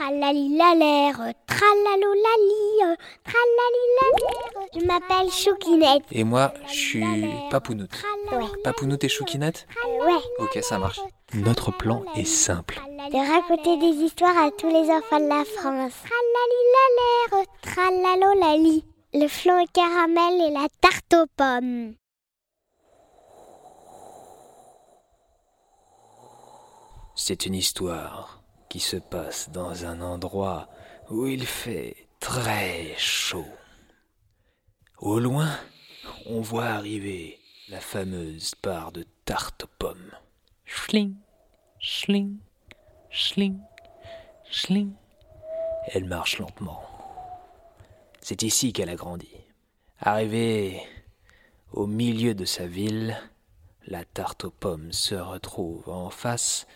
Tralalilalère, tralalolali, tralalilalère. Je m'appelle Choukinette. Et moi, je suis Papounoute. Ouais. Papounoute et Choukinette Ouais. Ok, ça marche. Notre plan est simple. De raconter des histoires à tous les enfants de la France. Tralalilalère, tralalolali. Le flan au caramel et la tarte aux pommes. C'est une histoire qui se passe dans un endroit où il fait très chaud. Au loin, on voit arriver la fameuse part de tarte aux pommes. Schling, schling, schling, schling. Elle marche lentement. C'est ici qu'elle a grandi. Arrivée au milieu de sa ville, la tarte aux pommes se retrouve en face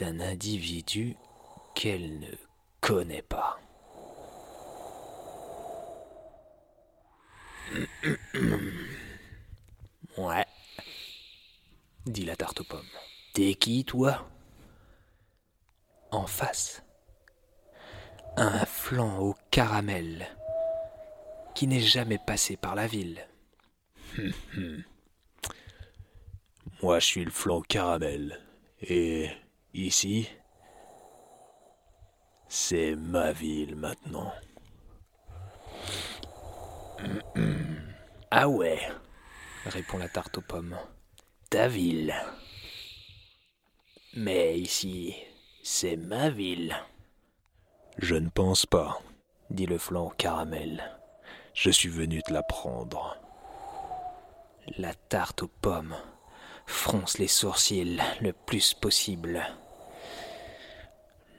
d'un individu qu'elle ne connaît pas. Ouais, dit la tarte aux pommes. T'es qui, toi? En face, un flan au caramel qui n'est jamais passé par la ville. Moi, je suis le flan au caramel. Et ici, c'est ma ville maintenant. Ah ouais, répond la tarte aux pommes. Ta ville. Mais ici, c'est ma ville. Je ne pense pas, dit le flan au caramel. Je suis venu te la prendre. La tarte aux pommes fronce les sourcils le plus possible.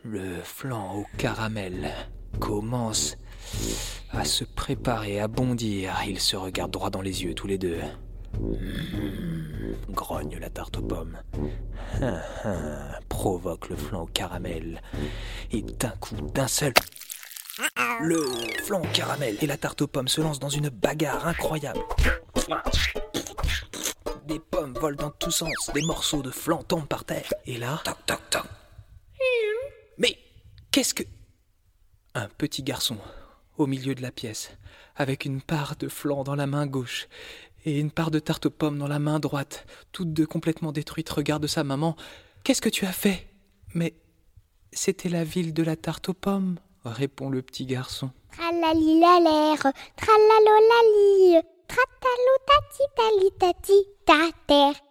Le flan au caramel commence à se préparer à bondir. Ils se regardent droit dans les yeux tous les deux. Mmh, grogne la tarte aux pommes. Hein, hein, provoque le flan au caramel. Et d'un coup, d'un seul. Le flan au caramel et la tarte aux pommes se lancent dans une bagarre incroyable. Des pommes volent dans tous sens, des morceaux de flan tombent par terre. Et là, toc toc toc. Mais qu'est-ce que. Un petit garçon, au milieu de la pièce, avec une part de flan dans la main gauche et une part de tarte aux pommes dans la main droite, toutes deux complètement détruites, regarde sa maman. Qu'est-ce que tu as fait? Mais c'était la ville de la tarte aux pommes, répond le petit garçon. Tralalilalère, tralalolali, tratalotati talitati, ta terre.